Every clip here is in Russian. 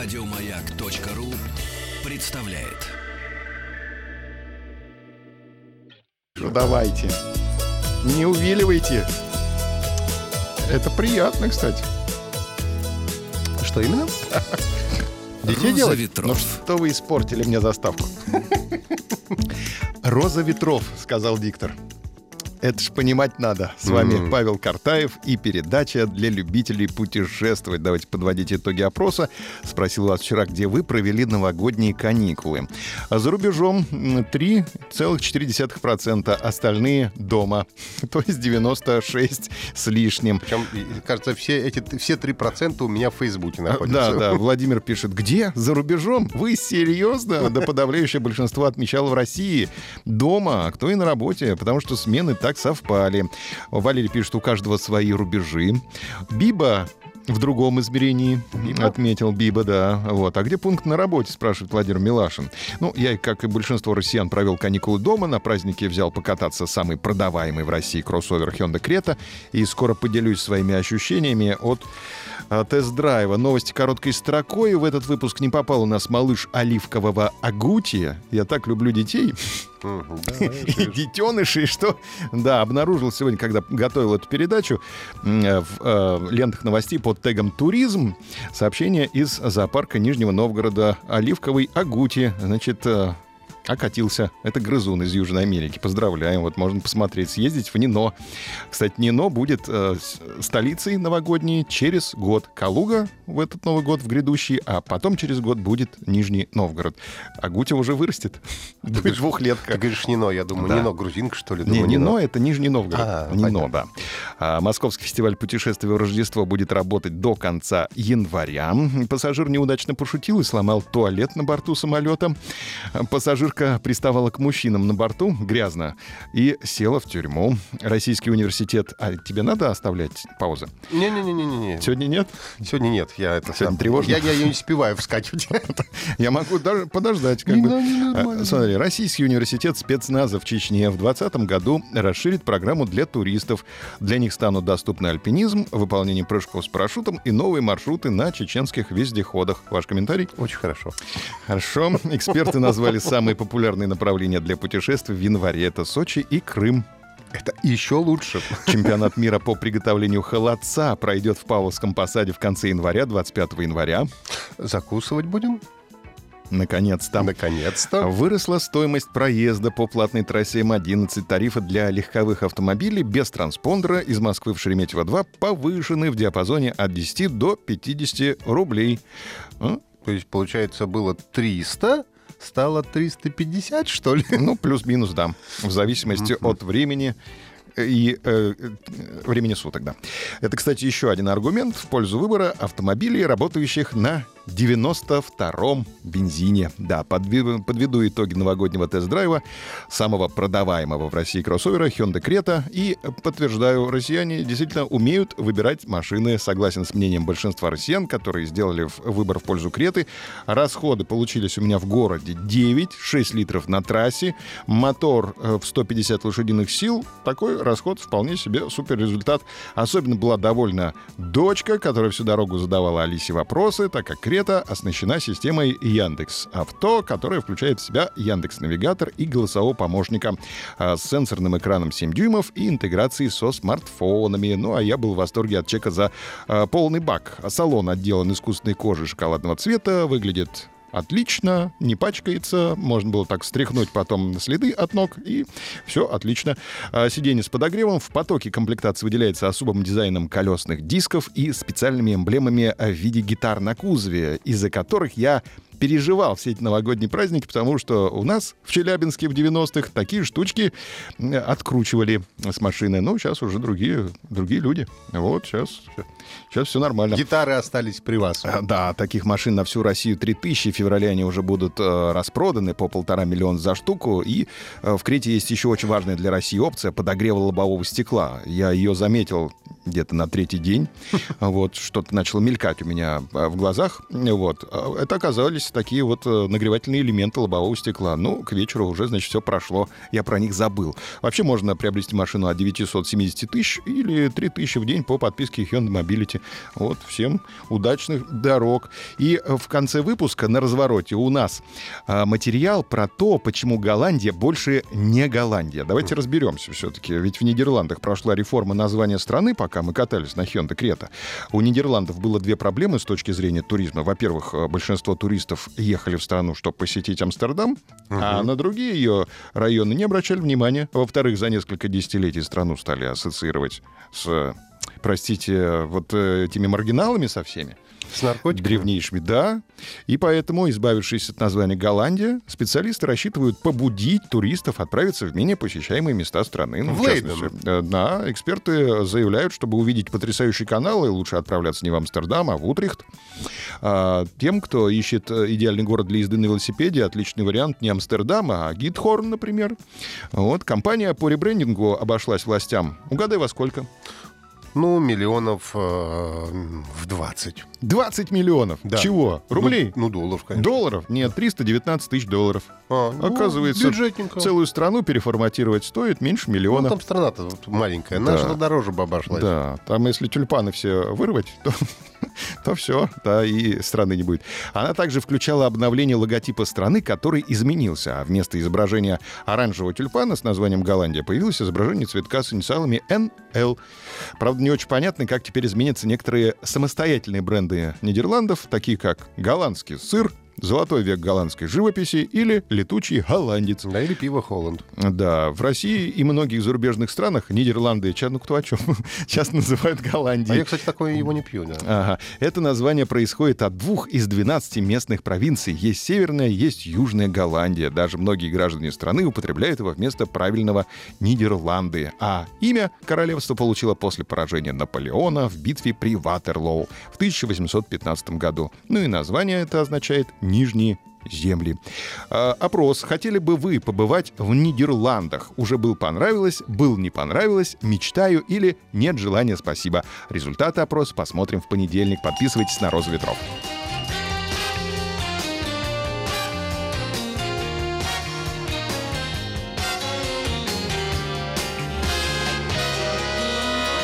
Радиомаяк.ру представляет. Ну давайте. Не увиливайте. Это приятно, кстати. Что именно? Детей делать? ветров. Ну что вы испортили мне заставку? Роза ветров, сказал диктор. Это ж понимать надо. С вами Павел Картаев и передача для любителей путешествовать. Давайте подводить итоги опроса. Спросил вас вчера, где вы провели новогодние каникулы. А за рубежом м, 3,4%, остальные дома. То есть 96 с лишним. Причем, кажется, все эти все 3% у меня в Фейсбуке А, находятся. Да, да. Владимир пишет, где? За рубежом? Вы серьезно? Да подавляющее большинство отмечало в России. Дома, а кто и на работе, потому что смены так совпали. Валерий пишет, у каждого свои рубежи. Биба в другом измерении отметил Биба, да. Вот. А где пункт на работе, спрашивает Владимир Милашин. Ну, я, как и большинство россиян, провел каникулы дома. На празднике взял покататься самый продаваемый в России кроссовер Hyundai Creta. И скоро поделюсь своими ощущениями от а, тест-драйва. Новости короткой строкой. В этот выпуск не попал у нас малыш оливкового агутия. Я так люблю детей Мгм, да, и детенышей, что, да, обнаружил сегодня, когда готовил эту передачу, э, в э, лентах новостей под тегом «Туризм» сообщение из зоопарка Нижнего Новгорода «Оливковый агути». Значит, э, окатился. Это грызун из Южной Америки. Поздравляем. Вот можно посмотреть, съездить в Нино. Кстати, Нино будет э, столицей новогодней через год. Калуга в этот Новый год, в грядущий, а потом через год будет Нижний Новгород. А Гутя уже вырастет. Будет двухлетка. Ты говоришь Нино, я думаю, Да. Нино грузинка, что ли? Не, Нино — это Нижний Новгород. А, Нино, понятно. да. А, Московский фестиваль путешествий в Рождество будет работать до конца января. Пассажир неудачно пошутил и сломал туалет на борту самолета. Пассажирка приставала к мужчинам на борту, грязно, и села в тюрьму. Российский университет... А тебе надо оставлять паузы? Не-не-не-не-не. Сегодня нет? Сегодня нет, я это Сегодня сам- тревожно? Я, я, я не успеваю вскакивать. Я могу даже подождать. Как бы. надо, не А. Смотри, Российский университет спецназа в Чечне в 2020 году расширит программу для туристов. Для них станут доступны альпинизм, выполнение прыжков с парашютом и новые маршруты на чеченских вездеходах. Ваш комментарий? Очень хорошо. Хорошо. Эксперты назвали самые популярные направления для путешествий в январе. Это Сочи и Крым. Это еще лучше. Чемпионат мира по приготовлению холодца пройдет в Павловском посаде в конце января, 25 января. Закусывать будем? Наконец-то. Наконец-то. Выросла стоимость проезда по платной трассе М11. Тарифы для легковых автомобилей без транспондера из Москвы в Шереметьево-2 повышены в диапазоне от 10 до 50 рублей. А? То есть, получается, было 300, стало 350, что ли? Ну, плюс-минус, да. В зависимости от времени и э, э, времени суток, да. Это, кстати, еще один аргумент в пользу выбора автомобилей, работающих на 92-м бензине. Да, подведу итоги новогоднего тест-драйва самого продаваемого в России кроссовера Hyundai Creta и подтверждаю, россияне действительно умеют выбирать машины. Согласен с мнением большинства россиян, которые сделали выбор в пользу Креты. Расходы получились у меня в городе 9, 6 литров на трассе, мотор э, в 150 лошадиных сил. Такой расход вполне себе супер результат. Особенно была довольна дочка, которая всю дорогу задавала Алисе вопросы, так как Крета оснащена системой Яндекс Авто, которая включает в себя Яндекс Навигатор и голосового помощника а, с сенсорным экраном 7 дюймов и интеграцией со смартфонами. Ну, а я был в восторге от чека за а, полный бак. Салон отделан искусственной кожей шоколадного цвета, выглядит отлично, не пачкается, можно было так стряхнуть потом следы от ног, и все отлично. А, Сиденье с подогревом. В потоке комплектации выделяется особым дизайном колесных дисков и специальными эмблемами в виде гитар на кузове, из-за которых я переживал все эти новогодние праздники, потому что у нас в Челябинске в 90-х такие штучки откручивали с машины. Ну, сейчас уже другие, другие люди. Вот, сейчас, сейчас все нормально. Гитары остались при вас. А, Да, таких машин на всю Россию 3000. В феврале они уже будут э, распроданы по полтора миллиона за штуку. И э, в Крете есть еще очень важная для России опция подогрева лобового стекла. Я ее заметил где-то на третий день. Вот, что-то начало мелькать у меня э, в глазах. Вот. Это оказались появились такие вот э, нагревательные элементы лобового стекла. Ну, к вечеру уже, значит, все прошло. Я про них забыл. Вообще можно приобрести машину от 970 тысяч или 3 тысячи в день по подписке Hyundai Mobility. Вот, всем удачных дорог. И э, в конце выпуска на развороте у нас а, материал про то, почему Голландия больше не Голландия. Давайте разберемся все-таки. Ведь в Нидерландах прошла реформа названия страны, пока мы катались на Hyundai Крета. У Нидерландов было две проблемы с точки зрения туризма. Во-первых, э, большинство туристов ехали в страну, чтобы посетить Амстердам, а на другие ее районы не обращали внимания. Во-вторых, за несколько десятилетий страну стали ассоциировать с, простите, вот э, этими маргиналами со всеми. С наркотиками? Древнейшими, да. И поэтому, избавившись от названия Голландия, специалисты рассчитывают побудить туристов отправиться в менее посещаемые места страны. Ну, В Лейден. э, Да, эксперты заявляют, чтобы увидеть потрясающий канал, и лучше отправляться не в Амстердам, а в Утрехт. А, Тем, кто ищет э, идеальный город для езды на велосипеде, отличный вариант не Амстердам, а Гитхорн, например. Вот, компания по ребрендингу обошлась властям. Угадай, во сколько? Ну, миллионов э, в 20. 20 миллионов. Да. Чего? Рублей? Ну, ну, долларов, конечно. Долларов? Нет, 319 тысяч долларов. А, ну, Оказывается, целую страну переформатировать стоит меньше Ну, миллиона. там страна-то маленькая. Да. Наша дороже бы обошлась. Да, там если тюльпаны все вырвать, то, то все, да, и страны не будет. Она также включала обновление логотипа страны, который изменился, а вместо изображения оранжевого тюльпана с названием Голландия появилось изображение цветка с инициалами НЛ. Правда, не очень понятно, как теперь изменятся некоторые самостоятельные бренды Нидерландов, такие как голландский сыр, золотой век голландской живописи или летучий голландец. Да, или пиво Холланд. Да, в России и многих зарубежных странах Нидерланды, ча- ну кто о чем, часто называют А Голландией. я, кстати, такое его не пью, да. Ага. Это название происходит от двух из 12 местных провинций. Есть северная, есть южная Голландия. Даже многие граждане страны употребляют его вместо правильного Нидерланды. А имя королевство получило после поражения Наполеона в битве при Ватерлоу в 1815 году. Ну и название это означает «Нижние земли. А, опрос. Хотели бы вы побывать в Нидерландах? Уже был понравилось, был не понравилось, мечтаю или нет желания, спасибо. Результаты опроса посмотрим в понедельник. Подписывайтесь на «Розу ветров».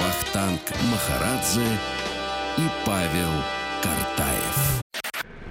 Вахтанг Махарадзе и Павел Картаев.